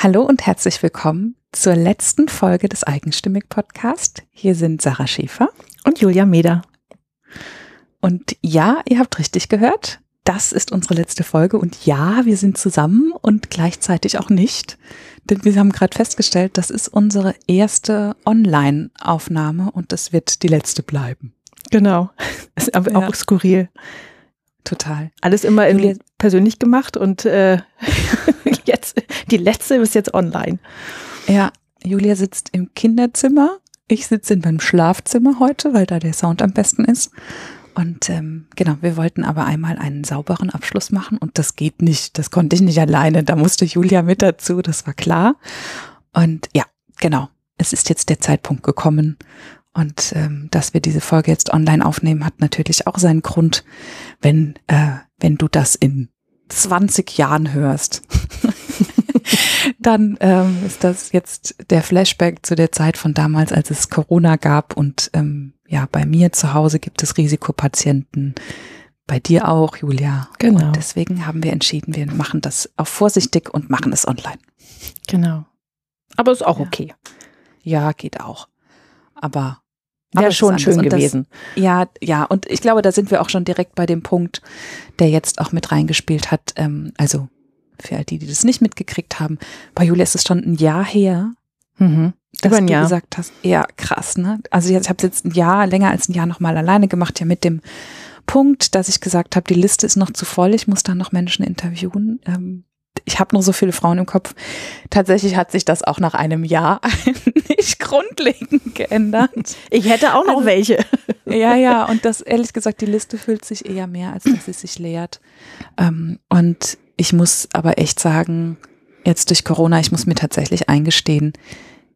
Hallo und herzlich willkommen zur letzten Folge des Eigenstimmig Podcast. Hier sind Sarah Schäfer und Julia Meder. Und ja, ihr habt richtig gehört. Das ist unsere letzte Folge und ja, wir sind zusammen und gleichzeitig auch nicht, denn wir haben gerade festgestellt, das ist unsere erste Online-Aufnahme und das wird die letzte bleiben. Genau. Ist aber ja. auch skurril. Total. Alles immer in, persönlich gemacht und äh, die letzte ist jetzt online. Ja, Julia sitzt im Kinderzimmer. Ich sitze in meinem Schlafzimmer heute, weil da der Sound am besten ist. Und ähm, genau, wir wollten aber einmal einen sauberen Abschluss machen und das geht nicht. Das konnte ich nicht alleine. Da musste Julia mit dazu, das war klar. Und ja, genau. Es ist jetzt der Zeitpunkt gekommen. Und ähm, dass wir diese Folge jetzt online aufnehmen, hat natürlich auch seinen Grund, wenn, äh, wenn du das in 20 Jahren hörst. dann ähm, ist das jetzt der Flashback zu der Zeit von damals, als es Corona gab und ähm, ja, bei mir zu Hause gibt es Risikopatienten, bei dir auch, Julia. Genau. Und deswegen haben wir entschieden, wir machen das auch vorsichtig und machen es online. Genau. Aber ist auch ja. okay. Ja, geht auch. Aber Wäre schon schön gewesen. Das, ja, ja, und ich glaube, da sind wir auch schon direkt bei dem Punkt, der jetzt auch mit reingespielt hat. Ähm, also für all die, die das nicht mitgekriegt haben, bei Julia ist es schon ein Jahr her, mhm. dass ein du Jahr. gesagt hast, ja, krass, ne? Also ich habe es jetzt ein Jahr, länger als ein Jahr nochmal alleine gemacht, ja mit dem Punkt, dass ich gesagt habe, die Liste ist noch zu voll, ich muss da noch Menschen interviewen. Ähm, ich habe noch so viele Frauen im Kopf. Tatsächlich hat sich das auch nach einem Jahr nicht grundlegend geändert. Ich hätte auch noch also, welche. Ja, ja, und das ehrlich gesagt, die Liste füllt sich eher mehr, als dass sie sich leert. Ähm, und ich muss aber echt sagen, jetzt durch Corona, ich muss mir tatsächlich eingestehen,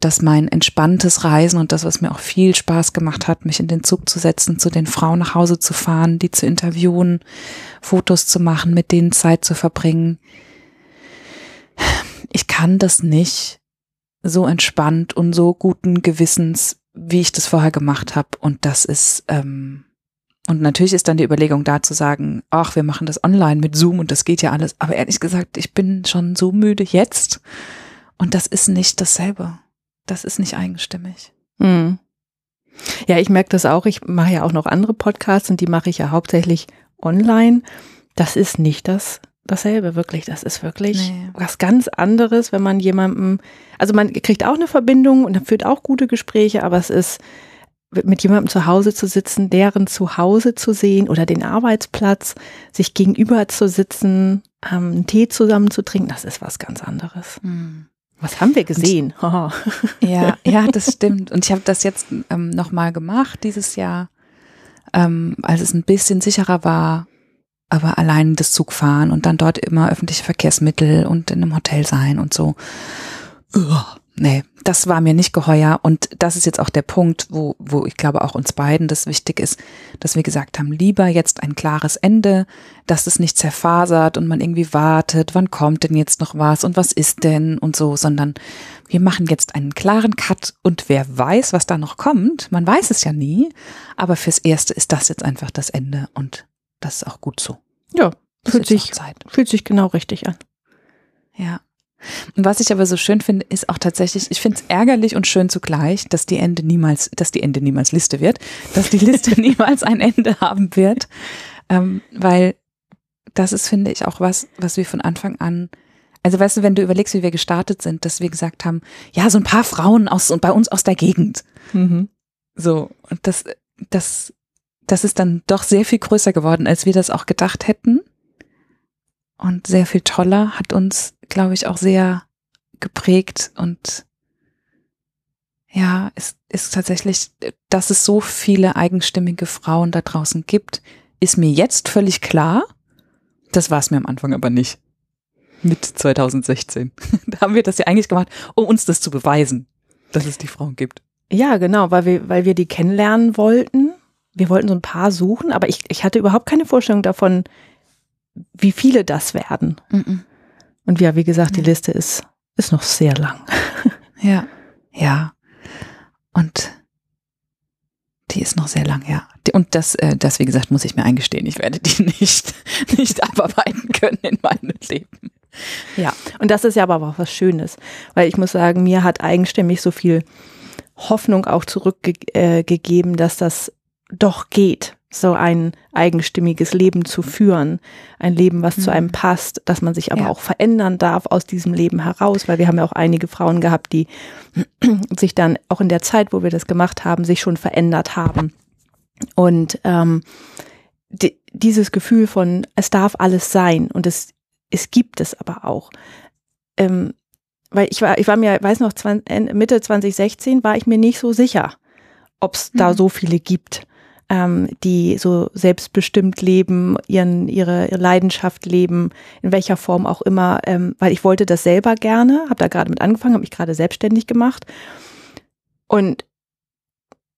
dass mein entspanntes Reisen und das, was mir auch viel Spaß gemacht hat, mich in den Zug zu setzen, zu den Frauen nach Hause zu fahren, die zu interviewen, Fotos zu machen, mit denen Zeit zu verbringen, ich kann das nicht so entspannt und so guten Gewissens, wie ich das vorher gemacht habe. Und das ist, ähm, und natürlich ist dann die Überlegung da zu sagen, ach, wir machen das online mit Zoom und das geht ja alles. Aber ehrlich gesagt, ich bin schon so müde jetzt. Und das ist nicht dasselbe. Das ist nicht eigenstimmig. Hm. Ja, ich merke das auch. Ich mache ja auch noch andere Podcasts und die mache ich ja hauptsächlich online. Das ist nicht das dasselbe, wirklich. Das ist wirklich nee. was ganz anderes, wenn man jemandem, also man kriegt auch eine Verbindung und führt auch gute Gespräche, aber es ist mit jemandem zu Hause zu sitzen, deren Zuhause zu sehen oder den Arbeitsplatz, sich gegenüber zu sitzen, ähm, einen Tee zusammen zu trinken, das ist was ganz anderes. Hm. Was haben wir gesehen? Und, ja, ja, das stimmt. Und ich habe das jetzt ähm, nochmal gemacht dieses Jahr, ähm, als es ein bisschen sicherer war, aber allein das Zugfahren und dann dort immer öffentliche Verkehrsmittel und in einem Hotel sein und so. Uah, nee, das war mir nicht geheuer und das ist jetzt auch der Punkt, wo, wo ich glaube auch uns beiden das wichtig ist, dass wir gesagt haben, lieber jetzt ein klares Ende, dass es nicht zerfasert und man irgendwie wartet, wann kommt denn jetzt noch was und was ist denn und so, sondern wir machen jetzt einen klaren Cut und wer weiß, was da noch kommt, man weiß es ja nie, aber fürs Erste ist das jetzt einfach das Ende und das ist auch gut so. Ja, fühlt sich, fühlt sich genau richtig an. Ja. Und was ich aber so schön finde, ist auch tatsächlich, ich finde es ärgerlich und schön zugleich, dass die Ende niemals, dass die Ende niemals Liste wird, dass die Liste niemals ein Ende haben wird. Ähm, weil das ist, finde ich, auch was, was wir von Anfang an also weißt du, wenn du überlegst, wie wir gestartet sind, dass wir gesagt haben, ja, so ein paar Frauen aus und bei uns aus der Gegend. Mhm. So, und das, das das ist dann doch sehr viel größer geworden, als wir das auch gedacht hätten. Und sehr viel toller, hat uns, glaube ich, auch sehr geprägt und ja, es ist tatsächlich, dass es so viele eigenstimmige Frauen da draußen gibt, ist mir jetzt völlig klar. Das war es mir am Anfang aber nicht. Mit 2016. da haben wir das ja eigentlich gemacht, um uns das zu beweisen, dass es die Frauen gibt. Ja, genau, weil wir, weil wir die kennenlernen wollten wir wollten so ein paar suchen, aber ich, ich hatte überhaupt keine Vorstellung davon, wie viele das werden. Mhm. Und ja, wie gesagt, die Liste ist, ist noch sehr lang. Ja, ja. Und die ist noch sehr lang, ja. Und das, äh, das, wie gesagt, muss ich mir eingestehen. Ich werde die nicht, nicht abarbeiten können in meinem Leben. Ja, und das ist ja aber auch was Schönes, weil ich muss sagen, mir hat eigenstimmig so viel Hoffnung auch zurückgegeben, äh, dass das doch geht, so ein eigenstimmiges Leben zu führen. Ein Leben, was mhm. zu einem passt, dass man sich aber ja. auch verändern darf aus diesem Leben heraus, weil wir haben ja auch einige Frauen gehabt, die sich dann auch in der Zeit, wo wir das gemacht haben, sich schon verändert haben. Und ähm, die, dieses Gefühl von, es darf alles sein und es, es gibt es aber auch. Ähm, weil ich war, ich war mir, weiß noch, 20, Mitte 2016 war ich mir nicht so sicher, ob es mhm. da so viele gibt ähm, die so selbstbestimmt leben, ihren, ihre, ihre Leidenschaft leben, in welcher Form auch immer, ähm, weil ich wollte das selber gerne, habe da gerade mit angefangen, habe mich gerade selbstständig gemacht. Und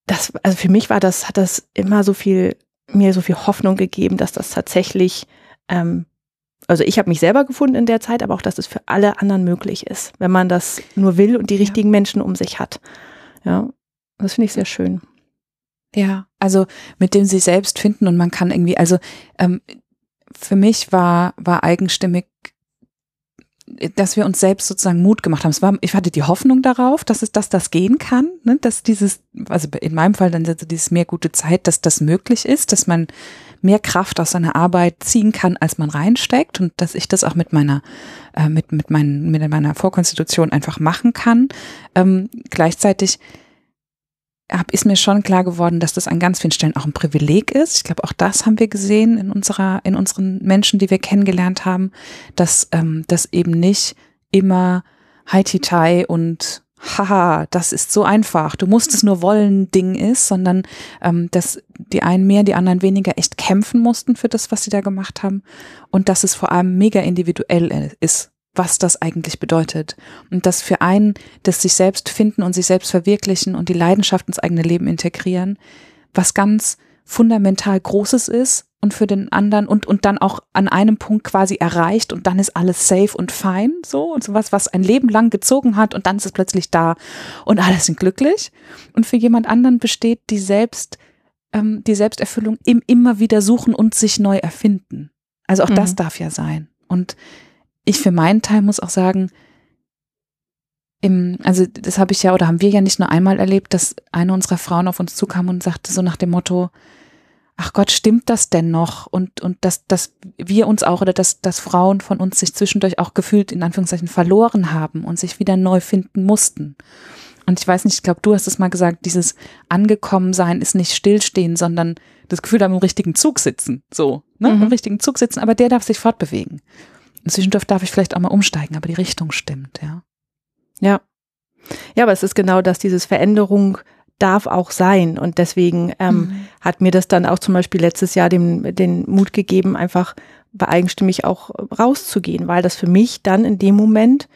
das, also für mich war das, hat das immer so viel, mir so viel Hoffnung gegeben, dass das tatsächlich, ähm, also ich habe mich selber gefunden in der Zeit, aber auch, dass es für alle anderen möglich ist, wenn man das nur will und die richtigen ja. Menschen um sich hat. Ja, das finde ich sehr schön. Ja, also mit dem sie selbst finden und man kann irgendwie, also ähm, für mich war, war eigenstimmig, dass wir uns selbst sozusagen Mut gemacht haben. Es war, ich hatte die Hoffnung darauf, dass es, dass das gehen kann, ne? dass dieses, also in meinem Fall dann dieses mehr gute Zeit, dass das möglich ist, dass man mehr Kraft aus seiner Arbeit ziehen kann, als man reinsteckt und dass ich das auch mit meiner, äh, mit, mit, meinen, mit meiner Vorkonstitution einfach machen kann. Ähm, gleichzeitig hab, ist mir schon klar geworden, dass das an ganz vielen Stellen auch ein Privileg ist. Ich glaube, auch das haben wir gesehen in unserer, in unseren Menschen, die wir kennengelernt haben, dass ähm, das eben nicht immer Haiti-Tai und haha, das ist so einfach, du musst es nur wollen, Ding ist, sondern ähm, dass die einen mehr, die anderen weniger echt kämpfen mussten für das, was sie da gemacht haben. Und dass es vor allem mega individuell ist was das eigentlich bedeutet. Und dass für einen das sich selbst finden und sich selbst verwirklichen und die Leidenschaft ins eigene Leben integrieren, was ganz fundamental Großes ist und für den anderen und, und dann auch an einem Punkt quasi erreicht und dann ist alles safe und fein, so und sowas, was ein Leben lang gezogen hat und dann ist es plötzlich da und alle sind glücklich. Und für jemand anderen besteht die Selbst, ähm, die Selbsterfüllung im immer wieder suchen und sich neu erfinden. Also auch mhm. das darf ja sein. Und ich für meinen Teil muss auch sagen, im, also das habe ich ja oder haben wir ja nicht nur einmal erlebt, dass eine unserer Frauen auf uns zukam und sagte so nach dem Motto, ach Gott, stimmt das denn noch? Und, und dass, dass wir uns auch oder dass, dass Frauen von uns sich zwischendurch auch gefühlt in Anführungszeichen verloren haben und sich wieder neu finden mussten. Und ich weiß nicht, ich glaube, du hast es mal gesagt, dieses Angekommensein ist nicht stillstehen, sondern das Gefühl im richtigen Zug sitzen. So, ne? Mhm. Im richtigen Zug sitzen, aber der darf sich fortbewegen. Zwischendurch darf ich vielleicht auch mal umsteigen, aber die Richtung stimmt, ja. Ja. Ja, aber es ist genau das, dieses Veränderung darf auch sein. Und deswegen ähm, mhm. hat mir das dann auch zum Beispiel letztes Jahr den, den Mut gegeben, einfach bei eigenstimmig auch rauszugehen, weil das für mich dann in dem Moment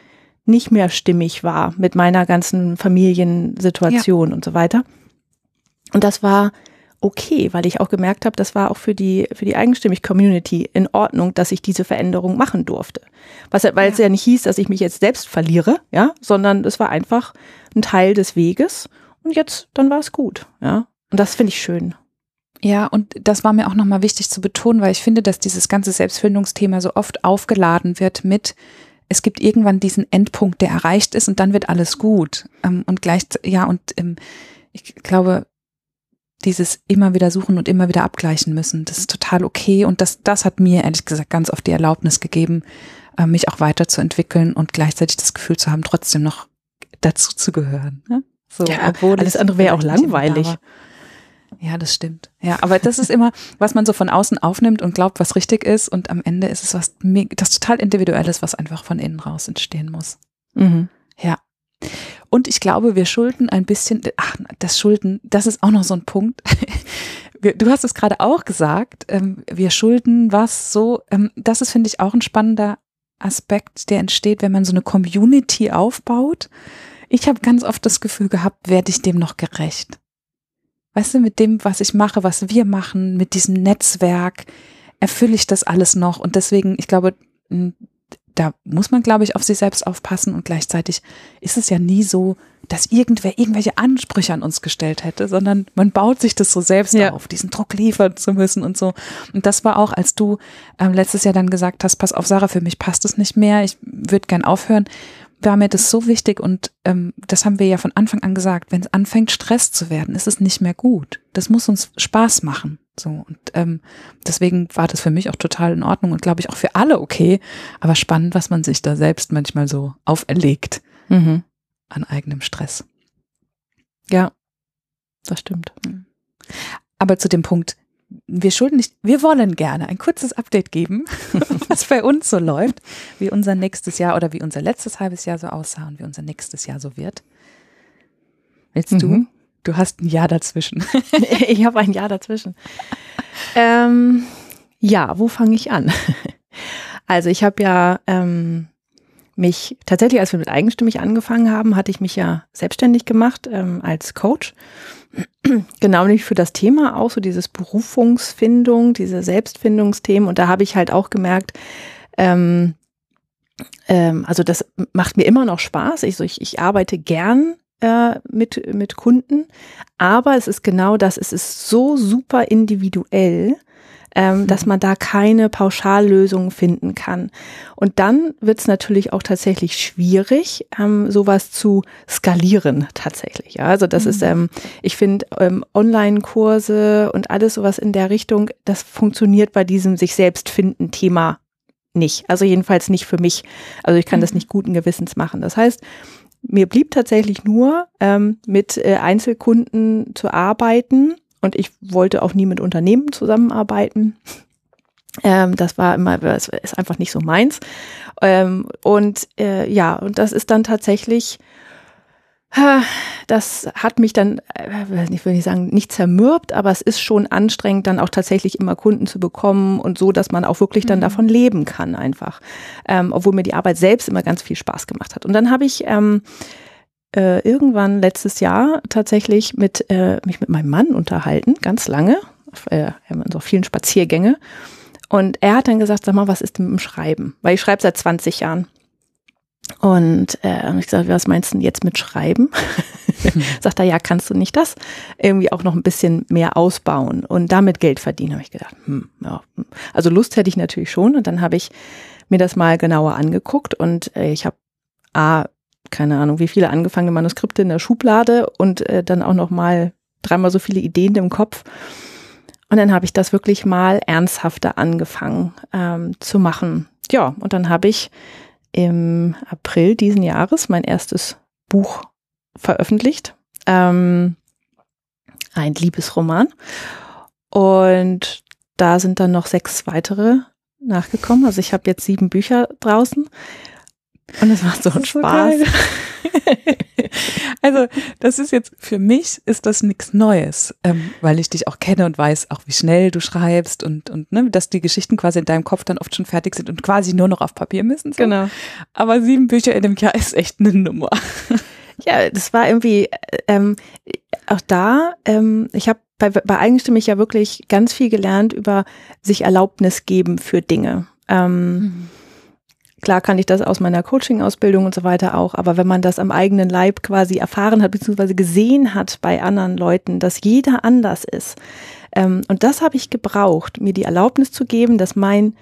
nicht mehr stimmig war mit meiner ganzen Familiensituation ja. und so weiter. Und das war okay, weil ich auch gemerkt habe, das war auch für die, für die eigenstimmig Community in Ordnung, dass ich diese Veränderung machen durfte. Was, weil ja. es ja nicht hieß, dass ich mich jetzt selbst verliere, ja, sondern es war einfach ein Teil des Weges und jetzt, dann war es gut, ja. Und das finde ich schön. Ja, und das war mir auch nochmal wichtig zu betonen, weil ich finde, dass dieses ganze Selbstfindungsthema so oft aufgeladen wird mit, es gibt irgendwann diesen Endpunkt, der erreicht ist und dann wird alles gut. Ähm, und gleich, ja, und ähm, ich glaube, dieses immer wieder suchen und immer wieder abgleichen müssen. Das ist total okay und das, das hat mir ehrlich gesagt ganz oft die Erlaubnis gegeben, äh, mich auch weiterzuentwickeln und gleichzeitig das Gefühl zu haben, trotzdem noch dazu zu gehören. Ne? So, ja, obwohl alles andere wäre auch langweilig. Ja, das stimmt. Ja, aber das ist immer, was man so von außen aufnimmt und glaubt, was richtig ist und am Ende ist es was, das total individuelles, was einfach von innen raus entstehen muss. Mhm. Und ich glaube, wir schulden ein bisschen, ach, das Schulden, das ist auch noch so ein Punkt. Du hast es gerade auch gesagt, ähm, wir schulden was so, ähm, das ist, finde ich, auch ein spannender Aspekt, der entsteht, wenn man so eine Community aufbaut. Ich habe ganz oft das Gefühl gehabt, werde ich dem noch gerecht? Weißt du, mit dem, was ich mache, was wir machen, mit diesem Netzwerk, erfülle ich das alles noch? Und deswegen, ich glaube, da muss man, glaube ich, auf sich selbst aufpassen und gleichzeitig ist es ja nie so, dass irgendwer irgendwelche Ansprüche an uns gestellt hätte, sondern man baut sich das so selbst ja. auf, diesen Druck liefern zu müssen und so. Und das war auch, als du ähm, letztes Jahr dann gesagt hast, pass auf, Sarah, für mich passt es nicht mehr, ich würde gern aufhören, war mir das so wichtig und ähm, das haben wir ja von Anfang an gesagt, wenn es anfängt, Stress zu werden, ist es nicht mehr gut. Das muss uns Spaß machen. So und ähm, deswegen war das für mich auch total in Ordnung und glaube ich auch für alle okay. Aber spannend, was man sich da selbst manchmal so auferlegt mhm. an eigenem Stress. Ja, das stimmt. Aber zu dem Punkt, wir schulden nicht, wir wollen gerne ein kurzes Update geben, was bei uns so läuft, wie unser nächstes Jahr oder wie unser letztes halbes Jahr so aussah und wie unser nächstes Jahr so wird. Willst mhm. du? Du hast ein Jahr dazwischen. ich habe ein Jahr dazwischen. Ähm, ja, wo fange ich an? Also ich habe ja ähm, mich tatsächlich, als wir mit eigenstimmig angefangen haben, hatte ich mich ja selbstständig gemacht ähm, als Coach. Genau nicht für das Thema, auch so dieses Berufungsfindung, diese Selbstfindungsthemen. Und da habe ich halt auch gemerkt, ähm, ähm, also das macht mir immer noch Spaß. Ich, so, ich, ich arbeite gern äh, mit, mit Kunden. Aber es ist genau das, es ist so super individuell, ähm, mhm. dass man da keine Pauschallösung finden kann. Und dann wird es natürlich auch tatsächlich schwierig, ähm, sowas zu skalieren tatsächlich. Ja? Also das mhm. ist, ähm, ich finde, ähm, Online-Kurse und alles sowas in der Richtung, das funktioniert bei diesem sich selbst finden Thema nicht. Also jedenfalls nicht für mich. Also ich kann mhm. das nicht guten Gewissens machen. Das heißt, mir blieb tatsächlich nur ähm, mit äh, Einzelkunden zu arbeiten und ich wollte auch nie mit Unternehmen zusammenarbeiten. Ähm, das war immer, das ist einfach nicht so meins. Ähm, und äh, ja, und das ist dann tatsächlich das hat mich dann, äh, ich will nicht sagen, nicht zermürbt, aber es ist schon anstrengend, dann auch tatsächlich immer Kunden zu bekommen und so, dass man auch wirklich dann mhm. davon leben kann einfach. Ähm, obwohl mir die Arbeit selbst immer ganz viel Spaß gemacht hat. Und dann habe ich ähm, äh, irgendwann letztes Jahr tatsächlich mit äh, mich mit meinem Mann unterhalten, ganz lange, auf, äh, auf vielen Spaziergänge. Und er hat dann gesagt, sag mal, was ist denn mit dem Schreiben? Weil ich schreibe seit 20 Jahren. Und äh, ich gesagt, was meinst du denn jetzt mit Schreiben? Sagt er, ja, kannst du nicht das irgendwie auch noch ein bisschen mehr ausbauen und damit Geld verdienen? Habe ich gedacht, hm, ja. Hm. Also Lust hätte ich natürlich schon. Und dann habe ich mir das mal genauer angeguckt und äh, ich habe A, keine Ahnung, wie viele angefangene Manuskripte in der Schublade und äh, dann auch noch mal dreimal so viele Ideen im Kopf. Und dann habe ich das wirklich mal ernsthafter angefangen ähm, zu machen. Ja, und dann habe ich im April diesen Jahres mein erstes Buch veröffentlicht. Ähm, ein Liebesroman. Und da sind dann noch sechs weitere nachgekommen. Also ich habe jetzt sieben Bücher draußen. Und es macht so einen Spaß. So also das ist jetzt für mich ist das nichts Neues, ähm, weil ich dich auch kenne und weiß auch, wie schnell du schreibst und und ne, dass die Geschichten quasi in deinem Kopf dann oft schon fertig sind und quasi nur noch auf Papier müssen. So. Genau. Aber sieben Bücher in einem Jahr ist echt eine Nummer. Ja, das war irgendwie ähm, auch da. Ähm, ich habe bei, bei Eigenstimmig ja wirklich ganz viel gelernt über sich Erlaubnis geben für Dinge. Ähm, mhm Klar kann ich das aus meiner Coaching-Ausbildung und so weiter auch, aber wenn man das am eigenen Leib quasi erfahren hat, beziehungsweise gesehen hat bei anderen Leuten, dass jeder anders ist. Ähm, und das habe ich gebraucht, mir die Erlaubnis zu geben, dass mein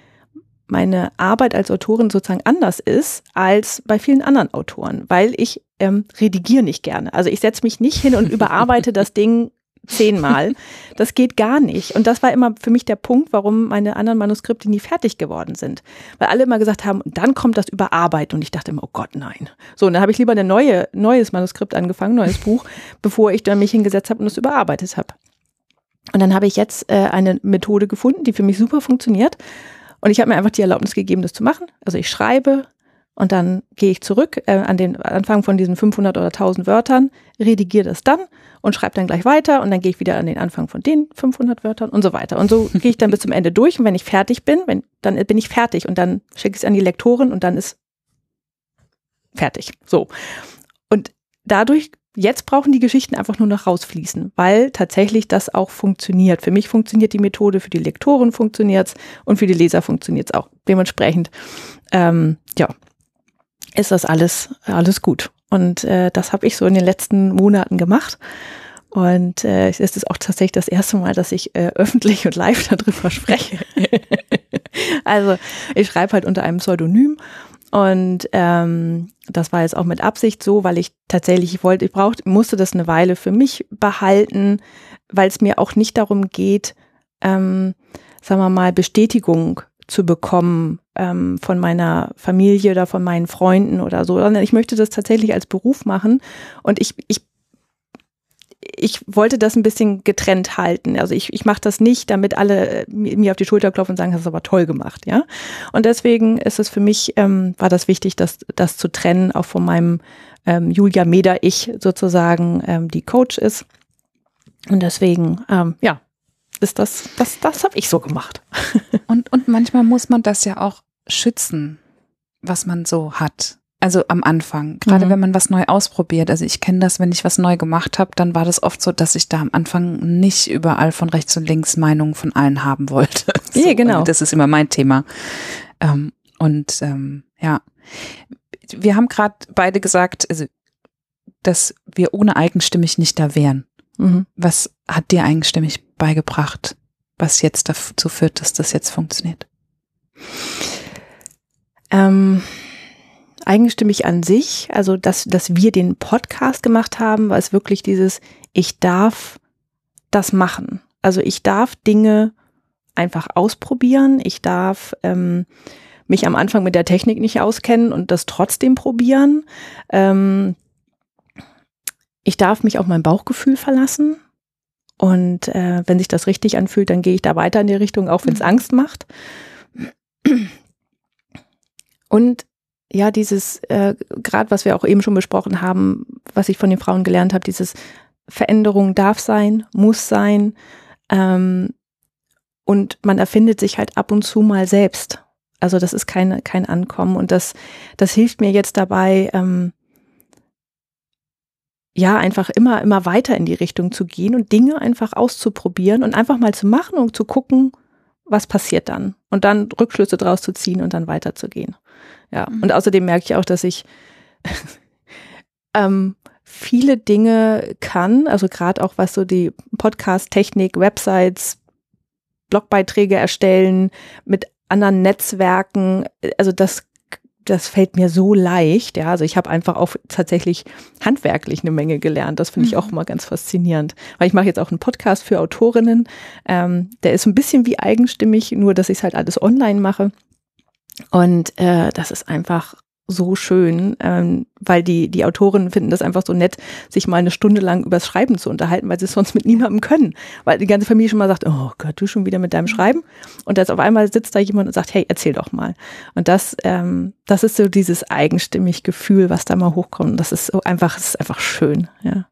meine Arbeit als Autorin sozusagen anders ist als bei vielen anderen Autoren, weil ich ähm, redigiere nicht gerne. Also ich setze mich nicht hin und überarbeite das Ding zehnmal. Das geht gar nicht. Und das war immer für mich der Punkt, warum meine anderen Manuskripte nie fertig geworden sind. Weil alle immer gesagt haben, dann kommt das Überarbeiten. Und ich dachte immer, oh Gott, nein. So, und dann habe ich lieber ein neue, neues Manuskript angefangen, neues Buch, bevor ich dann mich hingesetzt habe und es überarbeitet habe. Und dann habe ich jetzt äh, eine Methode gefunden, die für mich super funktioniert. Und ich habe mir einfach die Erlaubnis gegeben, das zu machen. Also ich schreibe, und dann gehe ich zurück äh, an den Anfang von diesen 500 oder 1000 Wörtern, redigiere das dann und schreibe dann gleich weiter und dann gehe ich wieder an den Anfang von den 500 Wörtern und so weiter. Und so gehe ich dann bis zum Ende durch und wenn ich fertig bin, wenn, dann bin ich fertig und dann schicke ich es an die Lektorin und dann ist fertig. So. Und dadurch Jetzt brauchen die Geschichten einfach nur noch rausfließen, weil tatsächlich das auch funktioniert. Für mich funktioniert die Methode, für die Lektoren funktioniert's und für die Leser funktioniert's auch. dementsprechend, ähm, ja, ist das alles, alles gut. Und äh, das habe ich so in den letzten Monaten gemacht. Und äh, es ist auch tatsächlich das erste Mal, dass ich äh, öffentlich und live darüber spreche. also ich schreibe halt unter einem Pseudonym und ähm, das war jetzt auch mit Absicht so, weil ich tatsächlich ich wollte, ich brauchte, musste das eine Weile für mich behalten, weil es mir auch nicht darum geht, ähm, sagen wir mal, Bestätigung zu bekommen ähm, von meiner Familie oder von meinen Freunden oder so, sondern ich möchte das tatsächlich als Beruf machen und ich, ich ich wollte das ein bisschen getrennt halten. Also ich, ich mache das nicht, damit alle äh, mir auf die Schulter klopfen und sagen, das ist aber toll gemacht, ja. Und deswegen ist es für mich, ähm, war das wichtig, das, das zu trennen, auch von meinem ähm, Julia Meder-Ich sozusagen, ähm, die Coach ist. Und deswegen, ähm, ja, ist das, das, das habe ich so gemacht. und, und manchmal muss man das ja auch schützen, was man so hat. Also am Anfang, gerade mhm. wenn man was neu ausprobiert. Also ich kenne das, wenn ich was neu gemacht habe, dann war das oft so, dass ich da am Anfang nicht überall von rechts und links Meinungen von allen haben wollte. so, ja, genau. Das ist immer mein Thema. Ähm, und ähm, ja, wir haben gerade beide gesagt, also, dass wir ohne eigenstimmig nicht da wären. Mhm. Was hat dir eigenstimmig beigebracht, was jetzt dazu führt, dass das jetzt funktioniert? Ähm eigenstimmig an sich, also dass, dass wir den Podcast gemacht haben, war es wirklich dieses, ich darf das machen. Also ich darf Dinge einfach ausprobieren. Ich darf ähm, mich am Anfang mit der Technik nicht auskennen und das trotzdem probieren. Ähm, ich darf mich auf mein Bauchgefühl verlassen. Und äh, wenn sich das richtig anfühlt, dann gehe ich da weiter in die Richtung, auch wenn es mhm. Angst macht. Und ja, dieses, äh, gerade was wir auch eben schon besprochen haben, was ich von den Frauen gelernt habe, dieses Veränderung darf sein, muss sein. Ähm, und man erfindet sich halt ab und zu mal selbst. Also das ist kein, kein Ankommen. Und das, das hilft mir jetzt dabei, ähm, ja, einfach immer, immer weiter in die Richtung zu gehen und Dinge einfach auszuprobieren und einfach mal zu machen und zu gucken, was passiert dann. Und dann Rückschlüsse draus zu ziehen und dann weiterzugehen. Ja, mhm. und außerdem merke ich auch, dass ich ähm, viele Dinge kann, also gerade auch was so die Podcast-Technik, Websites, Blogbeiträge erstellen, mit anderen Netzwerken, also das das fällt mir so leicht, ja. Also ich habe einfach auch tatsächlich handwerklich eine Menge gelernt. Das finde ich auch mhm. immer ganz faszinierend. Weil ich mache jetzt auch einen Podcast für Autorinnen. Ähm, der ist ein bisschen wie eigenstimmig, nur dass ich es halt alles online mache. Und äh, das ist einfach so schön, ähm, weil die, die Autorinnen finden das einfach so nett, sich mal eine Stunde lang übers Schreiben zu unterhalten, weil sie es sonst mit niemandem können. Weil die ganze Familie schon mal sagt, oh Gott, du schon wieder mit deinem Schreiben. Und jetzt auf einmal sitzt da jemand und sagt, hey, erzähl doch mal. Und das, ähm, das ist so dieses eigenstimmig Gefühl, was da mal hochkommt. Das ist so einfach, das ist einfach schön, ja.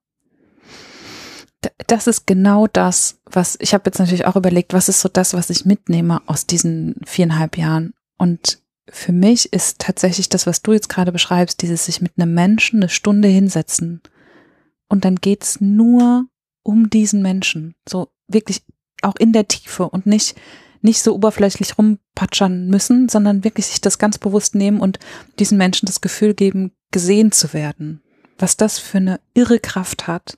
Das ist genau das, was ich habe jetzt natürlich auch überlegt, was ist so das, was ich mitnehme aus diesen viereinhalb Jahren und für mich ist tatsächlich das, was du jetzt gerade beschreibst, dieses sich mit einem Menschen eine Stunde hinsetzen und dann geht's nur um diesen Menschen. So wirklich auch in der Tiefe und nicht, nicht so oberflächlich rumpatschern müssen, sondern wirklich sich das ganz bewusst nehmen und diesen Menschen das Gefühl geben, gesehen zu werden. Was das für eine irre Kraft hat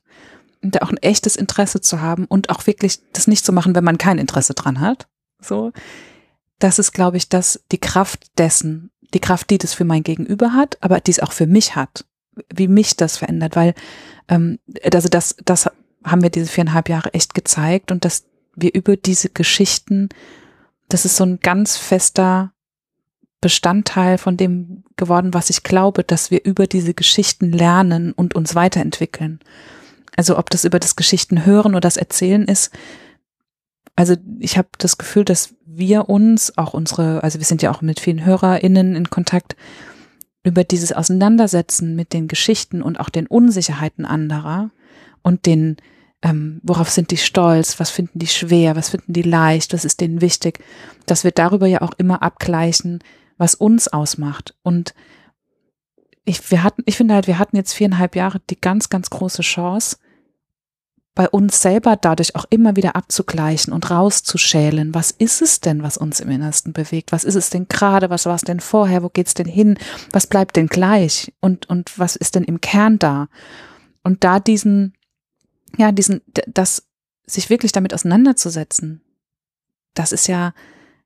und da auch ein echtes Interesse zu haben und auch wirklich das nicht zu machen, wenn man kein Interesse dran hat. So, das ist, glaube ich, das, die Kraft dessen, die Kraft, die das für mein Gegenüber hat, aber die es auch für mich hat, wie mich das verändert, weil, ähm, also das, das haben wir diese viereinhalb Jahre echt gezeigt und dass wir über diese Geschichten, das ist so ein ganz fester Bestandteil von dem geworden, was ich glaube, dass wir über diese Geschichten lernen und uns weiterentwickeln. Also ob das über das Geschichten hören oder das Erzählen ist. Also ich habe das Gefühl, dass wir uns, auch unsere, also wir sind ja auch mit vielen HörerInnen in Kontakt, über dieses Auseinandersetzen mit den Geschichten und auch den Unsicherheiten anderer und den, ähm, worauf sind die stolz, was finden die schwer, was finden die leicht, was ist denen wichtig, dass wir darüber ja auch immer abgleichen, was uns ausmacht. Und ich, wir hatten, ich finde halt, wir hatten jetzt viereinhalb Jahre die ganz, ganz große Chance, bei uns selber dadurch auch immer wieder abzugleichen und rauszuschälen, was ist es denn, was uns im Innersten bewegt? Was ist es denn gerade? Was war es denn vorher? Wo geht's denn hin? Was bleibt denn gleich? Und, und was ist denn im Kern da? Und da diesen, ja, diesen, das, sich wirklich damit auseinanderzusetzen, das ist ja,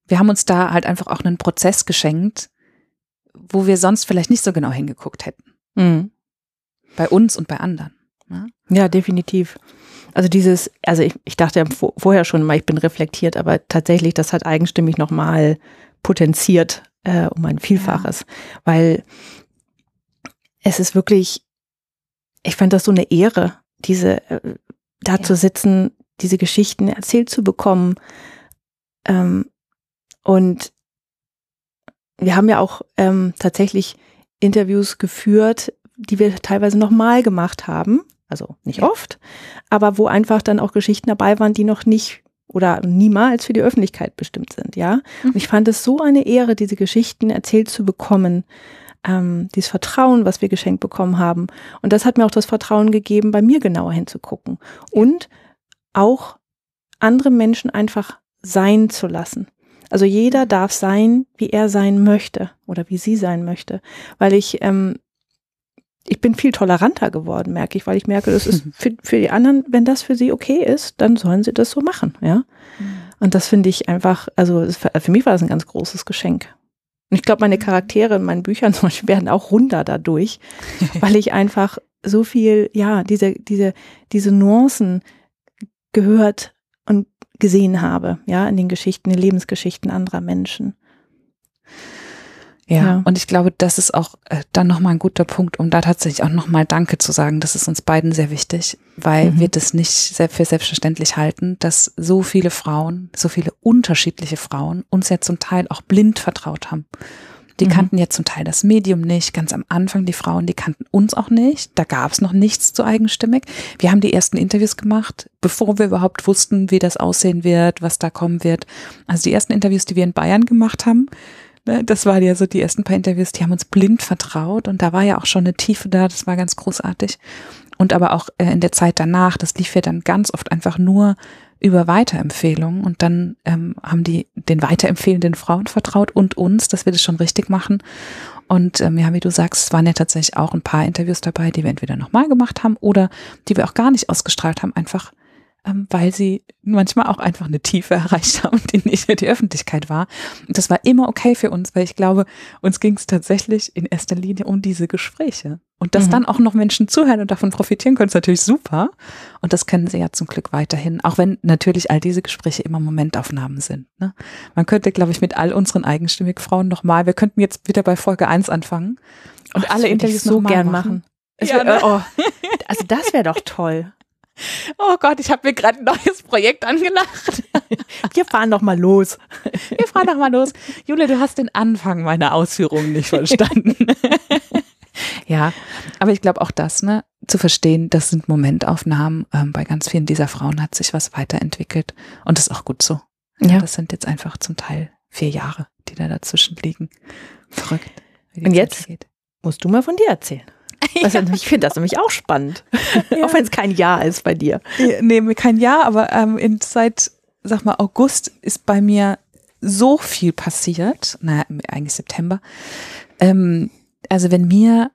wir haben uns da halt einfach auch einen Prozess geschenkt, wo wir sonst vielleicht nicht so genau hingeguckt hätten. Mhm. Bei uns und bei anderen. Ne? Ja, definitiv. Also dieses, also ich, ich dachte ja vorher schon mal, ich bin reflektiert, aber tatsächlich, das hat eigenstimmig nochmal potenziert äh, um ein Vielfaches, ja. weil es ist wirklich, ich fand das so eine Ehre, diese äh, da ja. zu sitzen, diese Geschichten erzählt zu bekommen. Ähm, und wir haben ja auch ähm, tatsächlich Interviews geführt, die wir teilweise nochmal gemacht haben. Also nicht oft, aber wo einfach dann auch Geschichten dabei waren, die noch nicht oder niemals für die Öffentlichkeit bestimmt sind, ja. Mhm. Und ich fand es so eine Ehre, diese Geschichten erzählt zu bekommen, ähm, dieses Vertrauen, was wir geschenkt bekommen haben. Und das hat mir auch das Vertrauen gegeben, bei mir genauer hinzugucken und auch andere Menschen einfach sein zu lassen. Also jeder darf sein, wie er sein möchte oder wie sie sein möchte, weil ich ähm, ich bin viel toleranter geworden, merke ich, weil ich merke, das ist für, für die anderen, wenn das für sie okay ist, dann sollen sie das so machen, ja. Mhm. Und das finde ich einfach, also für mich war das ein ganz großes Geschenk. Und ich glaube, meine mhm. Charaktere in meinen Büchern zum Beispiel werden auch runder dadurch, weil ich einfach so viel, ja, diese, diese, diese Nuancen gehört und gesehen habe, ja, in den Geschichten, in den Lebensgeschichten anderer Menschen. Ja, ja, und ich glaube, das ist auch äh, dann nochmal ein guter Punkt, um da tatsächlich auch nochmal Danke zu sagen. Das ist uns beiden sehr wichtig, weil mhm. wir das nicht sehr für selbstverständlich halten, dass so viele Frauen, so viele unterschiedliche Frauen uns ja zum Teil auch blind vertraut haben. Die mhm. kannten ja zum Teil das Medium nicht. Ganz am Anfang die Frauen, die kannten uns auch nicht. Da gab es noch nichts zu eigenstimmig. Wir haben die ersten Interviews gemacht, bevor wir überhaupt wussten, wie das aussehen wird, was da kommen wird. Also die ersten Interviews, die wir in Bayern gemacht haben, Ne, das waren ja so die ersten paar Interviews, die haben uns blind vertraut und da war ja auch schon eine Tiefe da, das war ganz großartig. Und aber auch äh, in der Zeit danach, das lief ja dann ganz oft einfach nur über Weiterempfehlungen und dann ähm, haben die den weiterempfehlenden Frauen vertraut und uns, dass wir das schon richtig machen. Und ähm, ja, wie du sagst, es waren ja tatsächlich auch ein paar Interviews dabei, die wir entweder nochmal gemacht haben oder die wir auch gar nicht ausgestrahlt haben, einfach weil sie manchmal auch einfach eine Tiefe erreicht haben, die nicht für die Öffentlichkeit war. Und das war immer okay für uns, weil ich glaube, uns ging es tatsächlich in erster Linie um diese Gespräche. Und dass mhm. dann auch noch Menschen zuhören und davon profitieren können, ist natürlich super. Und das können sie ja zum Glück weiterhin, auch wenn natürlich all diese Gespräche immer Momentaufnahmen sind. Ne? Man könnte, glaube ich, mit all unseren eigenstimmig Frauen nochmal, wir könnten jetzt wieder bei Folge 1 anfangen und oh, alle Interviews so gern machen. machen. Ja, ne? oh, also das wäre doch toll. Oh Gott, ich habe mir gerade ein neues Projekt angelacht. Wir fahren noch mal los. Wir fahren noch mal los. Jule, du hast den Anfang meiner Ausführungen nicht verstanden. ja, aber ich glaube auch das, ne, zu verstehen, das sind Momentaufnahmen. Ähm, bei ganz vielen dieser Frauen hat sich was weiterentwickelt und das ist auch gut so. Ja. Das sind jetzt einfach zum Teil vier Jahre, die da dazwischen liegen. Verrückt. Und jetzt musst du mal von dir erzählen. Also, ich finde das nämlich auch spannend. Ja. Auch wenn es kein Jahr ist bei dir. Nee, kein Jahr, aber ähm, in, seit, sag mal, August ist bei mir so viel passiert. Naja, eigentlich September. Ähm, also wenn mir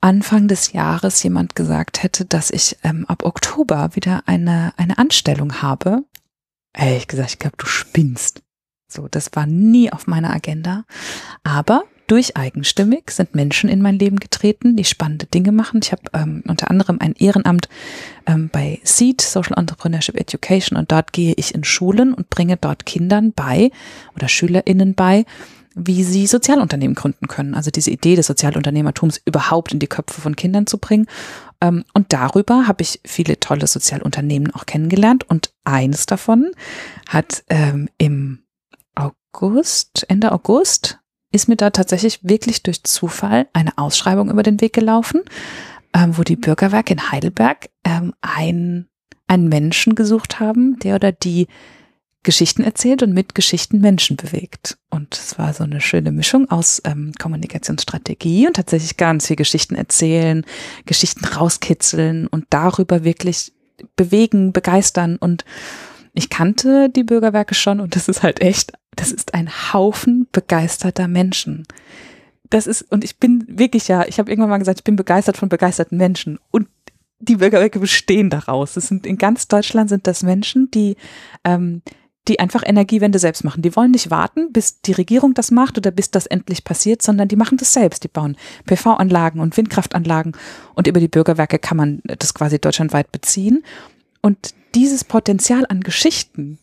Anfang des Jahres jemand gesagt hätte, dass ich ähm, ab Oktober wieder eine, eine Anstellung habe, ehrlich gesagt, ich glaube, du spinnst. So, das war nie auf meiner Agenda. Aber durch Eigenstimmig sind Menschen in mein Leben getreten, die spannende Dinge machen. Ich habe ähm, unter anderem ein Ehrenamt ähm, bei SEED, Social Entrepreneurship Education, und dort gehe ich in Schulen und bringe dort Kindern bei oder SchülerInnen bei, wie sie Sozialunternehmen gründen können. Also diese Idee des Sozialunternehmertums überhaupt in die Köpfe von Kindern zu bringen. Ähm, und darüber habe ich viele tolle Sozialunternehmen auch kennengelernt. Und eines davon hat ähm, im August, Ende August, ist mir da tatsächlich wirklich durch Zufall eine Ausschreibung über den Weg gelaufen, ähm, wo die Bürgerwerke in Heidelberg ähm, ein, einen Menschen gesucht haben, der oder die Geschichten erzählt und mit Geschichten Menschen bewegt. Und es war so eine schöne Mischung aus ähm, Kommunikationsstrategie und tatsächlich ganz viel Geschichten erzählen, Geschichten rauskitzeln und darüber wirklich bewegen, begeistern und ich kannte die Bürgerwerke schon und das ist halt echt, das ist ein Haufen begeisterter Menschen. Das ist, und ich bin wirklich ja, ich habe irgendwann mal gesagt, ich bin begeistert von begeisterten Menschen. Und die Bürgerwerke bestehen daraus. Das sind in ganz Deutschland sind das Menschen, die ähm, die einfach Energiewende selbst machen. Die wollen nicht warten, bis die Regierung das macht oder bis das endlich passiert, sondern die machen das selbst. Die bauen PV-Anlagen und Windkraftanlagen und über die Bürgerwerke kann man das quasi deutschlandweit beziehen. Und dieses Potenzial an Geschichten,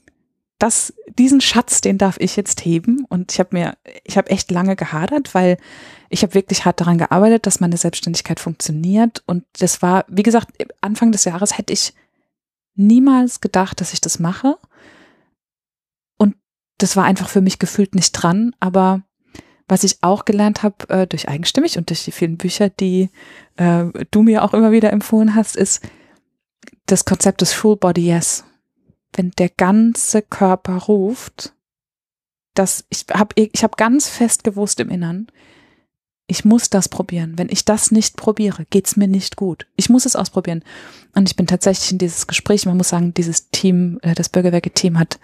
das, diesen Schatz, den darf ich jetzt heben. Und ich habe mir, ich habe echt lange gehadert, weil ich habe wirklich hart daran gearbeitet, dass meine Selbstständigkeit funktioniert. Und das war, wie gesagt, Anfang des Jahres hätte ich niemals gedacht, dass ich das mache. Und das war einfach für mich gefühlt nicht dran. Aber was ich auch gelernt habe äh, durch Eigenstimmig und durch die vielen Bücher, die äh, du mir auch immer wieder empfohlen hast, ist, das Konzept des Full Body Yes. Wenn der ganze Körper ruft, dass ich habe ich hab ganz fest gewusst im Innern, ich muss das probieren. Wenn ich das nicht probiere, geht's mir nicht gut. Ich muss es ausprobieren. Und ich bin tatsächlich in dieses Gespräch, man muss sagen, dieses Team, äh, das Bürgerwerke-Team hat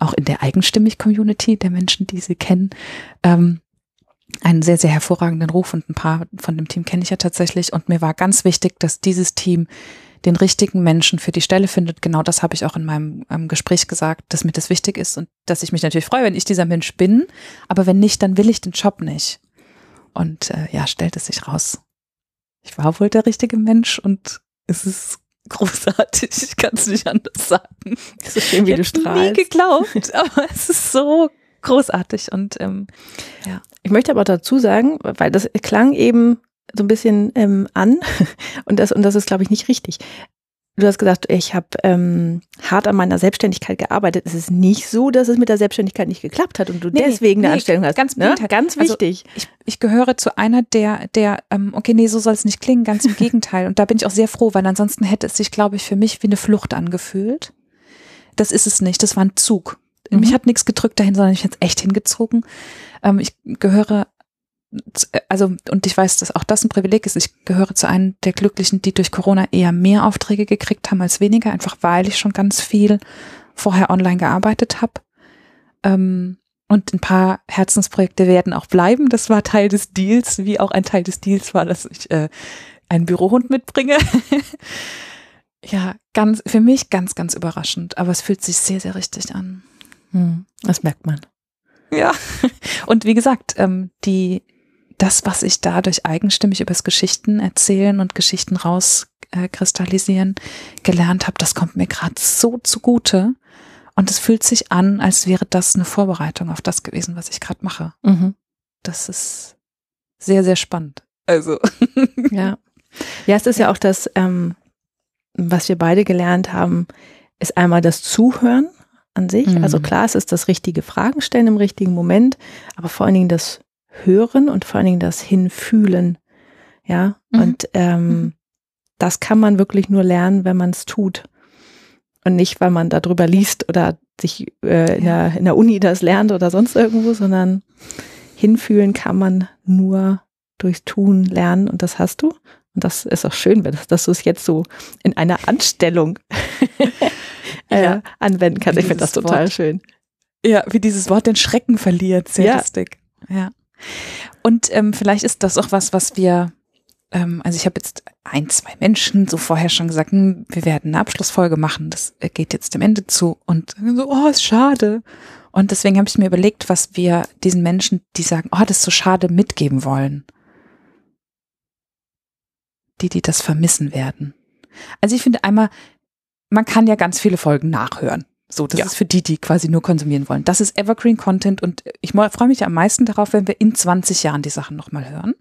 auch in der Eigenstimmig-Community der Menschen, die sie kennen, ähm, einen sehr, sehr hervorragenden Ruf und ein paar von dem Team kenne ich ja tatsächlich. Und mir war ganz wichtig, dass dieses Team den richtigen Menschen für die Stelle findet. Genau das habe ich auch in meinem ähm, Gespräch gesagt, dass mir das wichtig ist und dass ich mich natürlich freue, wenn ich dieser Mensch bin. Aber wenn nicht, dann will ich den Job nicht. Und äh, ja, stellt es sich raus. Ich war wohl der richtige Mensch und es ist großartig. Ich kann es nicht anders sagen. So schön, wie ich du strahlst. nie geglaubt, aber es ist so großartig und ähm, ja. Ich möchte aber dazu sagen, weil das klang eben so ein bisschen ähm, an und das und das ist glaube ich nicht richtig. Du hast gesagt, ich habe ähm, hart an meiner Selbstständigkeit gearbeitet. Es ist nicht so, dass es mit der Selbstständigkeit nicht geklappt hat und du nee, deswegen nee, eine Anstellung hast. Ganz, ne? ganz also wichtig. Also ich, ich gehöre zu einer der, der, ähm, okay, nee, so soll es nicht klingen, ganz im Gegenteil. Und da bin ich auch sehr froh, weil ansonsten hätte es sich, glaube ich, für mich wie eine Flucht angefühlt. Das ist es nicht. Das war ein Zug. Mhm. Mich hat nichts gedrückt dahin, sondern ich bin jetzt echt hingezogen. Ähm, ich gehöre also, und ich weiß, dass auch das ein Privileg ist. Ich gehöre zu einem der Glücklichen, die durch Corona eher mehr Aufträge gekriegt haben als weniger, einfach weil ich schon ganz viel vorher online gearbeitet habe. Ähm, und ein paar Herzensprojekte werden auch bleiben. Das war Teil des Deals, wie auch ein Teil des Deals war, dass ich äh, einen Bürohund mitbringe. ja, ganz, für mich ganz, ganz überraschend. Aber es fühlt sich sehr, sehr richtig an. Hm, das merkt man. Ja. Und wie gesagt, ähm, die, das, was ich dadurch eigenstimmig übers Geschichten erzählen und Geschichten rauskristallisieren äh, gelernt habe, das kommt mir gerade so zugute. Und es fühlt sich an, als wäre das eine Vorbereitung auf das gewesen, was ich gerade mache. Mhm. Das ist sehr, sehr spannend. Also. ja. Ja, es ist ja auch das, ähm, was wir beide gelernt haben, ist einmal das Zuhören an sich. Mhm. Also klar, es ist das richtige Fragen stellen im richtigen Moment, aber vor allen Dingen das Hören und vor allen Dingen das Hinfühlen. Ja, mhm. und ähm, mhm. das kann man wirklich nur lernen, wenn man es tut. Und nicht, weil man darüber liest oder sich äh, in, der, in der Uni das lernt oder sonst irgendwo, sondern hinfühlen kann man nur durchs Tun lernen und das hast du. Und das ist auch schön, dass, dass du es jetzt so in einer Anstellung äh, ja. anwenden kannst. Ich finde das total Wort, schön. Ja, wie dieses Wort den Schrecken verliert. Sehr ja. lustig. Ja. Und ähm, vielleicht ist das auch was, was wir, ähm, also ich habe jetzt ein, zwei Menschen so vorher schon gesagt, hm, wir werden eine Abschlussfolge machen, das äh, geht jetzt dem Ende zu. Und so, oh, ist schade. Und deswegen habe ich mir überlegt, was wir diesen Menschen, die sagen, oh, das ist so schade, mitgeben wollen. Die, die das vermissen werden. Also ich finde einmal, man kann ja ganz viele Folgen nachhören. So, das ja. ist für die, die quasi nur konsumieren wollen. Das ist Evergreen Content und ich freue mich am meisten darauf, wenn wir in 20 Jahren die Sachen nochmal hören.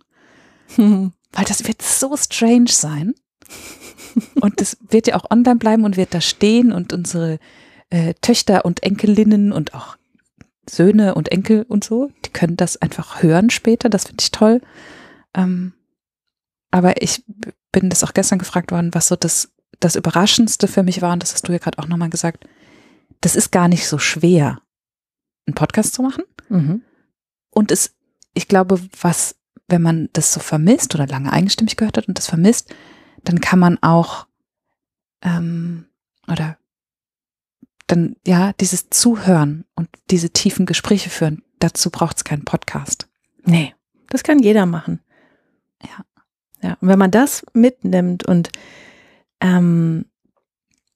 Hm. Weil das wird so strange sein. und das wird ja auch online bleiben und wird da stehen und unsere äh, Töchter und Enkelinnen und auch Söhne und Enkel und so, die können das einfach hören später. Das finde ich toll. Ähm, aber ich bin das auch gestern gefragt worden, was so das das Überraschendste für mich war, und das hast du ja gerade auch nochmal gesagt, das ist gar nicht so schwer, einen Podcast zu machen. Mhm. Und es, ich glaube, was, wenn man das so vermisst oder lange eigenstimmig gehört hat und das vermisst, dann kann man auch ähm, oder dann ja, dieses Zuhören und diese tiefen Gespräche führen, dazu braucht es keinen Podcast. Nee, das kann jeder machen. Ja. Ja, und wenn man das mitnimmt und ähm,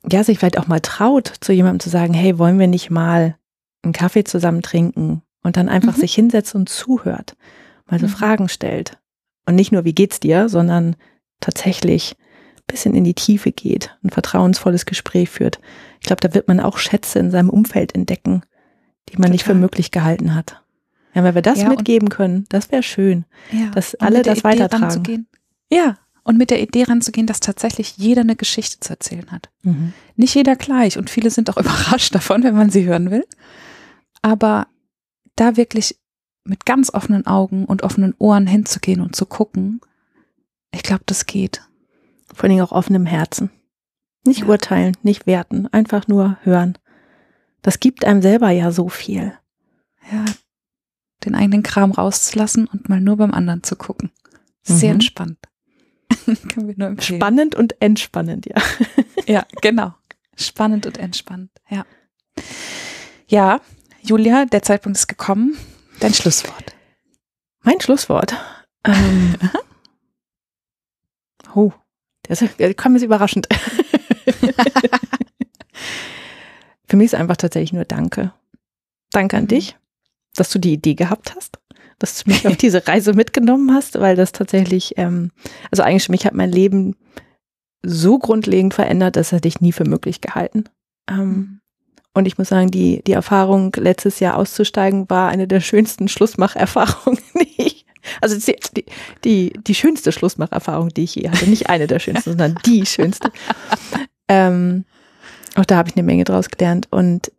ja, sich vielleicht auch mal traut, zu jemandem zu sagen, hey, wollen wir nicht mal einen Kaffee zusammen trinken und dann einfach mhm. sich hinsetzt und zuhört, mal so mhm. Fragen stellt. Und nicht nur, wie geht's dir, sondern tatsächlich ein bisschen in die Tiefe geht, ein vertrauensvolles Gespräch führt. Ich glaube, da wird man auch Schätze in seinem Umfeld entdecken, die man Total. nicht für möglich gehalten hat. Ja, wenn wir das ja, mitgeben können, das wäre schön, ja, dass alle das weitertragen. Ja, und mit der Idee ranzugehen, dass tatsächlich jeder eine Geschichte zu erzählen hat. Mhm. Nicht jeder gleich und viele sind auch überrascht davon, wenn man sie hören will. Aber da wirklich mit ganz offenen Augen und offenen Ohren hinzugehen und zu gucken, ich glaube, das geht. Vor allem auch offenem Herzen. Nicht ja. urteilen, nicht werten, einfach nur hören. Das gibt einem selber ja so viel. Ja, den eigenen Kram rauszulassen und mal nur beim anderen zu gucken. Sehr mhm. entspannt. Können wir nur empfehlen. Spannend und entspannend, ja. ja, genau. Spannend und entspannt, ja. Ja, Julia, der Zeitpunkt ist gekommen. Dein Schlusswort. Mein Schlusswort. Ähm, oh, der, ist, der kam jetzt überraschend. Für mich ist einfach tatsächlich nur Danke. Danke an mhm. dich, dass du die Idee gehabt hast dass du mich auf diese Reise mitgenommen hast, weil das tatsächlich, ähm, also eigentlich für mich hat mein Leben so grundlegend verändert, dass er dich nie für möglich gehalten. Ähm, mhm. und ich muss sagen, die, die Erfahrung, letztes Jahr auszusteigen, war eine der schönsten Schlussmacherfahrungen, die ich, also die, die, die schönste Schlussmacherfahrung, die ich je hatte. Nicht eine der schönsten, sondern die schönste. ähm, auch da habe ich eine Menge draus gelernt. Und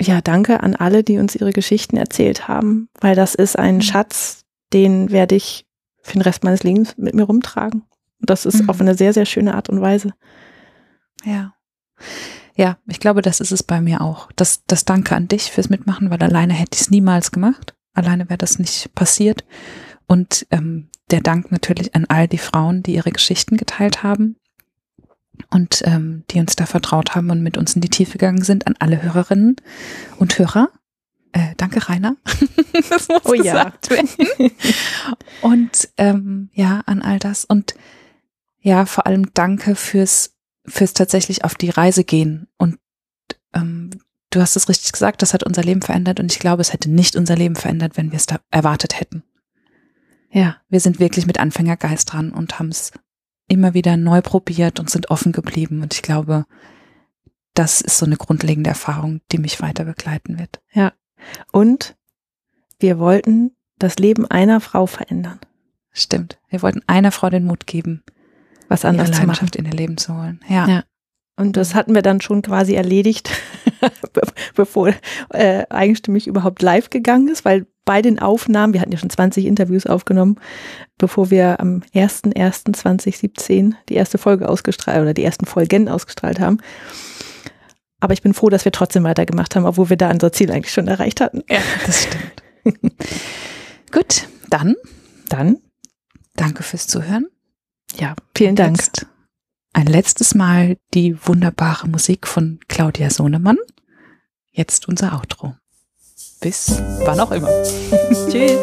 ja, danke an alle, die uns ihre Geschichten erzählt haben, weil das ist ein mhm. Schatz, den werde ich für den Rest meines Lebens mit mir rumtragen. Und das ist mhm. auf eine sehr, sehr schöne Art und Weise. Ja. Ja, ich glaube, das ist es bei mir auch. Das, das Danke an dich fürs Mitmachen, weil alleine hätte ich es niemals gemacht. Alleine wäre das nicht passiert. Und ähm, der Dank natürlich an all die Frauen, die ihre Geschichten geteilt haben und ähm, die uns da vertraut haben und mit uns in die Tiefe gegangen sind, an alle Hörerinnen und Hörer. Äh, danke, Rainer. das muss oh, gesagt ja. werden. Und ähm, ja, an all das. Und ja, vor allem danke fürs, fürs tatsächlich auf die Reise gehen. Und ähm, du hast es richtig gesagt, das hat unser Leben verändert und ich glaube, es hätte nicht unser Leben verändert, wenn wir es da erwartet hätten. Ja, wir sind wirklich mit Anfängergeist dran und haben es immer wieder neu probiert und sind offen geblieben. Und ich glaube, das ist so eine grundlegende Erfahrung, die mich weiter begleiten wird. Ja. Und wir wollten das Leben einer Frau verändern. Stimmt. Wir wollten einer Frau den Mut geben, was anderes ihre Leidenschaft in ihr Leben zu holen. Ja. ja. Und das hatten wir dann schon quasi erledigt, bevor äh, eigenstimmig überhaupt live gegangen ist, weil bei den Aufnahmen, wir hatten ja schon 20 Interviews aufgenommen, bevor wir am 01.01.2017 die erste Folge ausgestrahlt oder die ersten Folgen ausgestrahlt haben. Aber ich bin froh, dass wir trotzdem weitergemacht haben, obwohl wir da unser Ziel eigentlich schon erreicht hatten. Ja, das stimmt. Gut, dann, dann danke fürs Zuhören. Ja, vielen Dank. Ein letztes Mal die wunderbare Musik von Claudia Sohnemann. Jetzt unser Outro. Bis wann auch immer. Tschüss.